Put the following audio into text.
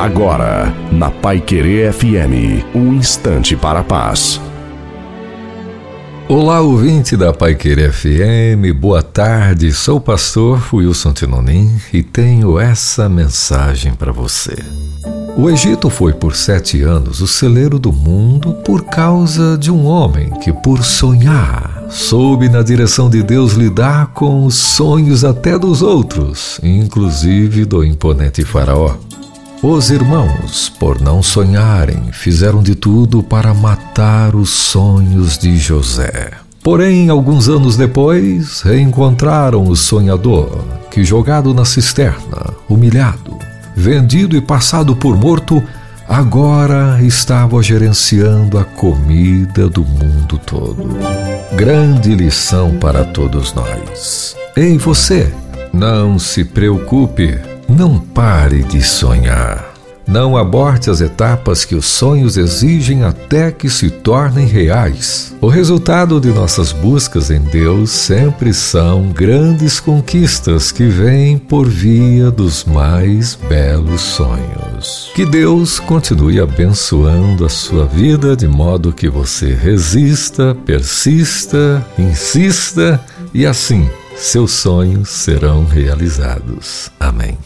Agora, na Pai Querer FM, um instante para a paz. Olá, ouvinte da Pai Querer FM, boa tarde. Sou o pastor Wilson Tinonim e tenho essa mensagem para você. O Egito foi por sete anos o celeiro do mundo por causa de um homem que, por sonhar, soube na direção de Deus lidar com os sonhos até dos outros, inclusive do imponente Faraó. Os irmãos, por não sonharem, fizeram de tudo para matar os sonhos de José. Porém, alguns anos depois, reencontraram o sonhador, que, jogado na cisterna, humilhado, vendido e passado por morto, agora estava gerenciando a comida do mundo todo. Grande lição para todos nós. Ei, você, não se preocupe, não pare de sonhar. Não aborte as etapas que os sonhos exigem até que se tornem reais. O resultado de nossas buscas em Deus sempre são grandes conquistas que vêm por via dos mais belos sonhos. Que Deus continue abençoando a sua vida de modo que você resista, persista, insista e assim seus sonhos serão realizados. Amém.